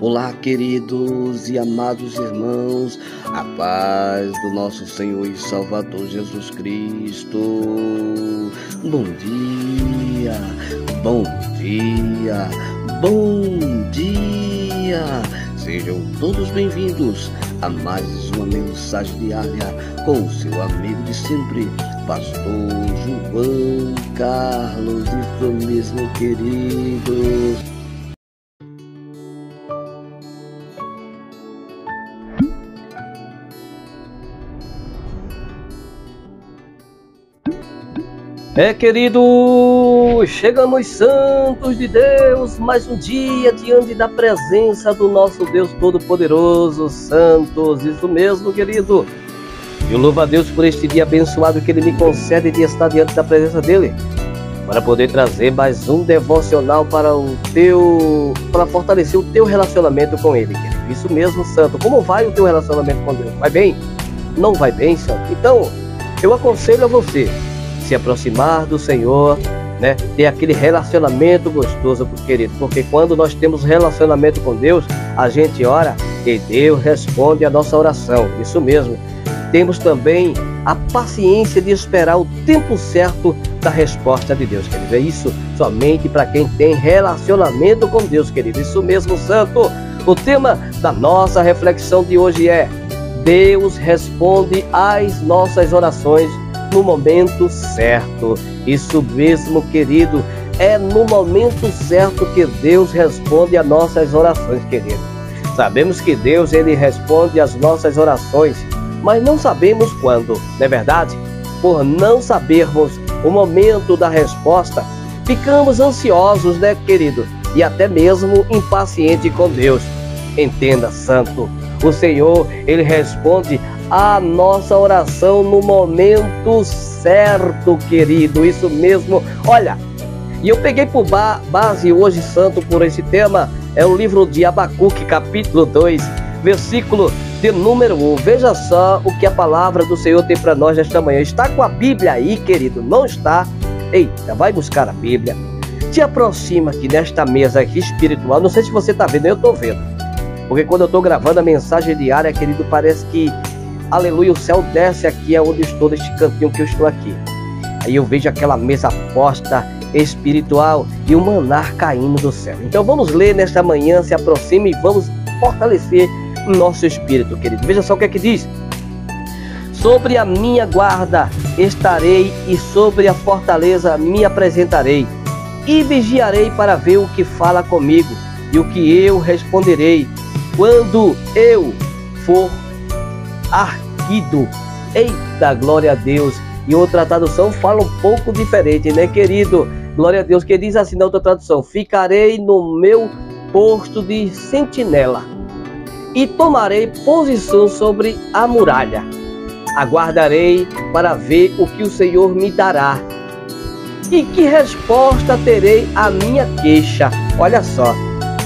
Olá, queridos e amados irmãos, a paz do nosso Senhor e Salvador Jesus Cristo. Bom dia, bom dia, bom dia. Sejam todos bem-vindos a mais uma mensagem diária com o seu amigo de sempre, Pastor João Carlos, isso mesmo, queridos. É, querido, chegamos santos de Deus, mais um dia diante da presença do nosso Deus Todo-Poderoso, santos, isso mesmo, querido. Eu louvo a Deus por este dia abençoado que Ele me concede de estar diante da presença dEle, para poder trazer mais um devocional para o teu, para fortalecer o teu relacionamento com Ele, querido. Isso mesmo, santo. Como vai o teu relacionamento com Deus? Vai bem? Não vai bem, santo? Então, eu aconselho a você se aproximar do Senhor, né? Ter aquele relacionamento gostoso, querido, porque quando nós temos relacionamento com Deus, a gente ora e Deus responde a nossa oração. Isso mesmo. Temos também a paciência de esperar o tempo certo da resposta de Deus, querido. É isso somente para quem tem relacionamento com Deus, querido. Isso mesmo, santo. O tema da nossa reflexão de hoje é: Deus responde às nossas orações no momento certo. Isso mesmo, querido, é no momento certo que Deus responde às nossas orações, querido. Sabemos que Deus ele responde às nossas orações, mas não sabemos quando, não é verdade? Por não sabermos o momento da resposta, ficamos ansiosos, né, querido? E até mesmo impaciente com Deus. Entenda, santo, o Senhor, ele responde a nossa oração no momento certo, querido. Isso mesmo. Olha, e eu peguei por ba base hoje santo por esse tema, é o livro de Abacuque, capítulo 2, versículo de número 1. Veja só o que a palavra do Senhor tem para nós esta manhã. Está com a Bíblia aí, querido? Não está? Eita, vai buscar a Bíblia. Te aproxima aqui nesta mesa aqui espiritual. Não sei se você está vendo, eu estou vendo. Porque quando eu estou gravando a mensagem diária, querido, parece que aleluia, o céu desce aqui aonde eu estou, neste cantinho que eu estou aqui. Aí eu vejo aquela mesa posta espiritual e o manar caindo do céu. Então vamos ler nesta manhã, se aproxime e vamos fortalecer o nosso espírito, querido. Veja só o que é que diz. Sobre a minha guarda estarei e sobre a fortaleza me apresentarei e vigiarei para ver o que fala comigo e o que eu responderei quando eu for arquido. Eita, glória a Deus. E outra tradução fala um pouco diferente, né, querido? Glória a Deus, que diz assim na outra tradução: Ficarei no meu posto de sentinela e tomarei posição sobre a muralha. Aguardarei para ver o que o Senhor me dará. E que resposta terei à minha queixa? Olha só,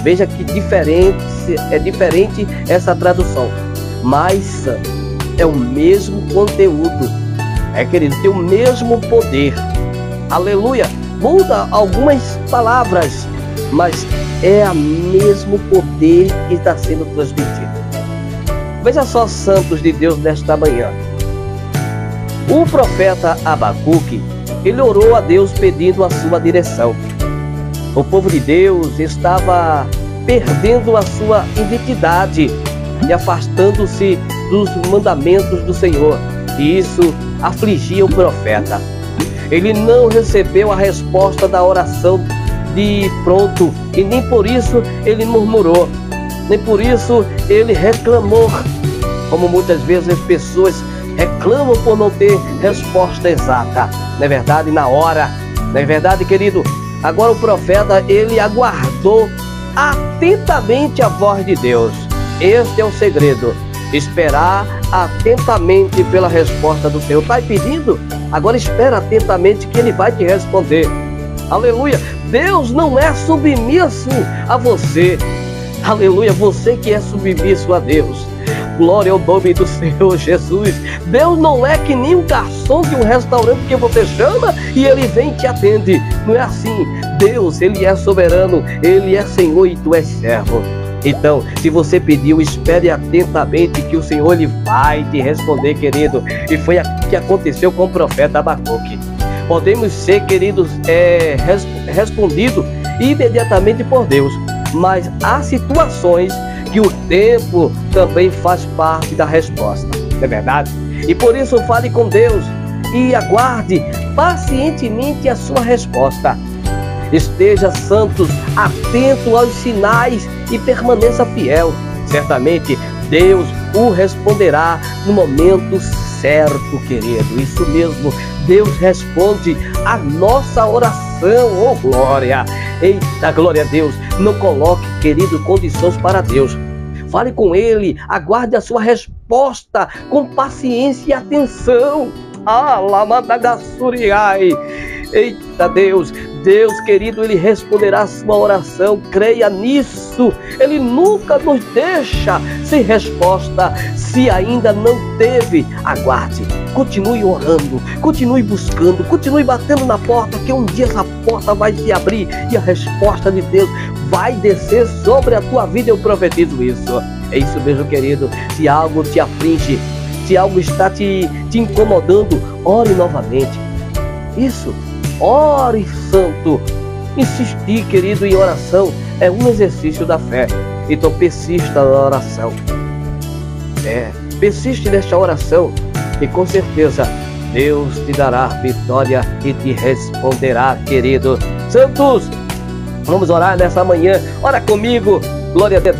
veja que diferente é diferente essa tradução. Mas é o mesmo conteúdo. É, querido, tem o mesmo poder. Aleluia. Muda algumas palavras, mas é o mesmo poder que está sendo transmitido. Veja só, santos de Deus, nesta manhã. O profeta Abacuque, ele orou a Deus pedindo a sua direção. O povo de Deus estava perdendo a sua identidade e afastando-se dos mandamentos do Senhor. E isso afligia o profeta. Ele não recebeu a resposta da oração de pronto, e nem por isso ele murmurou, nem por isso ele reclamou. Como muitas vezes as pessoas reclamam por não ter resposta exata, não é verdade? Na hora, não é verdade, querido? Agora o profeta ele aguardou atentamente a voz de Deus. Este é o segredo esperar atentamente pela resposta do Senhor. Está pedindo? Agora espera atentamente que Ele vai te responder. Aleluia! Deus não é submisso a você. Aleluia, você que é submisso a Deus. Glória ao nome do Senhor Jesus. Deus não é que nem um garçom de um restaurante que você chama e ele vem e te atende. Não é assim. Deus, ele é soberano, ele é Senhor e tu és servo. Então, se você pediu, espere atentamente que o Senhor ele vai te responder, querido. E foi o que aconteceu com o profeta Abacuque. Podemos ser, queridos, é, res, respondido imediatamente por Deus, mas há situações que o tempo também faz parte da resposta, é verdade? E por isso fale com Deus e aguarde pacientemente a sua resposta. Esteja santos, atento aos sinais e permaneça fiel. Certamente Deus o responderá no momento certo, querido. Isso mesmo, Deus responde a nossa oração, oh glória. Eita, glória a Deus. Não coloque, querido, condições para Deus. Fale com Ele, aguarde a sua resposta com paciência e atenção. Ah, Lamadagassuriai. Eita Deus, Deus querido, Ele responderá a sua oração, creia nisso. Ele nunca nos deixa sem resposta. Se ainda não teve, aguarde, continue orando, continue buscando, continue batendo na porta, que um dia essa porta vai se abrir e a resposta de Deus vai descer sobre a tua vida. Eu profetizo isso. É isso mesmo, querido. Se algo te aflige, se algo está te, te incomodando, ore novamente. Isso Ore, santo. Insistir, querido, em oração é um exercício da fé. Então persista na oração. É, persiste nesta oração e com certeza Deus te dará vitória e te responderá, querido. Santos, vamos orar nessa manhã. Ora comigo. Glória a Deus.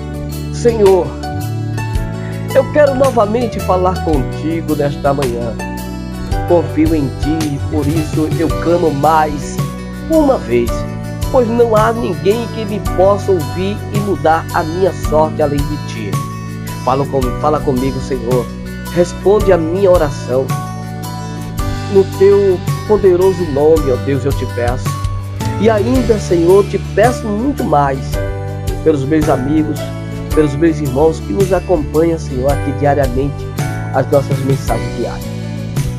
Senhor, eu quero novamente falar contigo nesta manhã confio em ti, por isso eu clamo mais uma vez, pois não há ninguém que me possa ouvir e mudar a minha sorte além de ti. Fala, com, fala comigo, Senhor, responde a minha oração. No teu poderoso nome, ó Deus, eu te peço. E ainda, Senhor, te peço muito mais pelos meus amigos, pelos meus irmãos que nos acompanham, Senhor, aqui diariamente, as nossas mensagens diárias.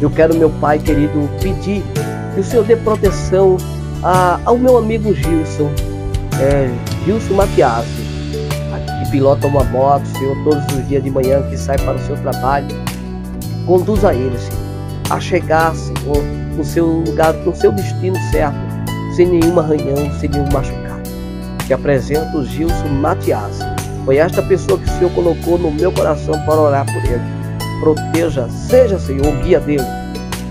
Eu quero, meu Pai querido, pedir que o Senhor dê proteção a, ao meu amigo Gilson, é, Gilson Matiasi, que pilota uma moto, Senhor, todos os dias de manhã que sai para o seu trabalho. Conduza ele, Senhor, a chegar, Senhor, no seu lugar, no seu destino certo, sem nenhum arranhão, sem nenhum machucado. Te apresento Gilson Matiasi. Foi esta pessoa que o Senhor colocou no meu coração para orar por ele proteja, seja, Senhor, o guia dele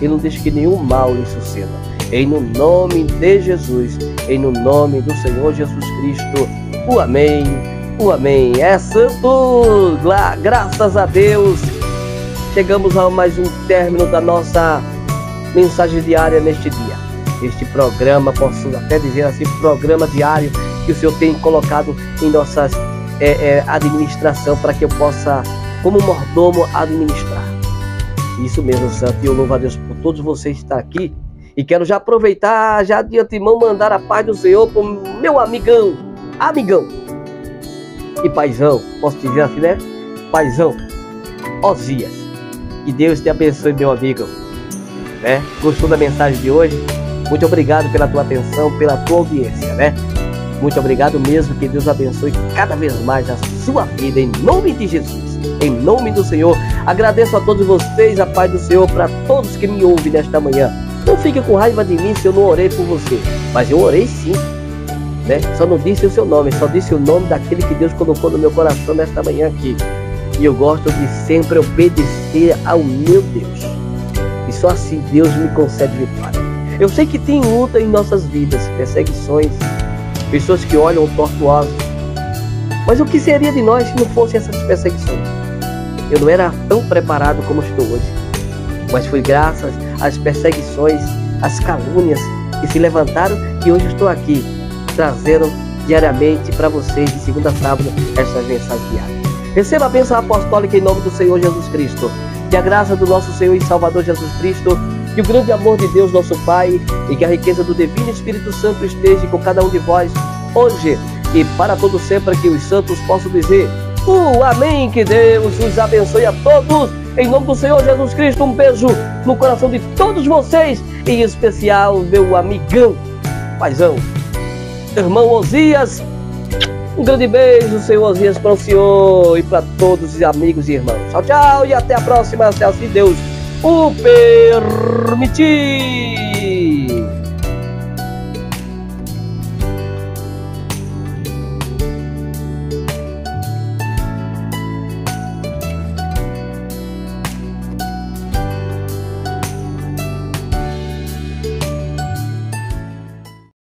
e não deixe que nenhum mal lhe suceda. Em no nome de Jesus, em no nome do Senhor Jesus Cristo, o Amém, o Amém. É santo, graças a Deus. Chegamos a mais um término da nossa mensagem diária neste dia. Este programa, posso até dizer assim, programa diário que o Senhor tem colocado em nossas é, é, administração para que eu possa como mordomo administrar. Isso mesmo, Santo. E eu louvo a Deus por todos vocês que estão aqui. E quero já aproveitar, já de antemão, mandar a paz do Senhor para meu amigão, amigão e paizão. Posso dizer assim, né? Paizão, Osias. Que Deus te abençoe, meu amigo. Né? Gostou da mensagem de hoje? Muito obrigado pela tua atenção, pela tua audiência, né? Muito obrigado mesmo. Que Deus abençoe cada vez mais a sua vida, em nome de Jesus em nome do Senhor. Agradeço a todos vocês, a paz do Senhor, para todos que me ouvem nesta manhã. Não fique com raiva de mim se eu não orei por você, mas eu orei sim. Né? Só não disse o seu nome, só disse o nome daquele que Deus colocou no meu coração nesta manhã aqui. E eu gosto de sempre obedecer ao meu Deus. E só assim Deus me concede vitória. Eu sei que tem luta em nossas vidas, perseguições, pessoas que olham tortuosas. Mas o que seria de nós se não fossem essas perseguições? Eu não era tão preparado como estou hoje, mas foi graças às perseguições, às calúnias que se levantaram que hoje estou aqui, trazendo diariamente para vocês, de segunda a sábado, estas mensagens diárias. Receba a bênção apostólica em nome do Senhor Jesus Cristo. Que a graça do nosso Senhor e Salvador Jesus Cristo, que o grande amor de Deus, nosso Pai, e que a riqueza do Divino Espírito Santo esteja com cada um de vós, hoje e para todo sempre que os santos possam dizer o amém. Que Deus os abençoe a todos. Em nome do Senhor Jesus Cristo, um beijo no coração de todos vocês, em especial meu amigão, paizão, irmão Osias. Um grande beijo, Senhor Osias, para o Senhor e para todos os amigos e irmãos. Tchau, tchau e até a próxima, se assim Deus o permitir.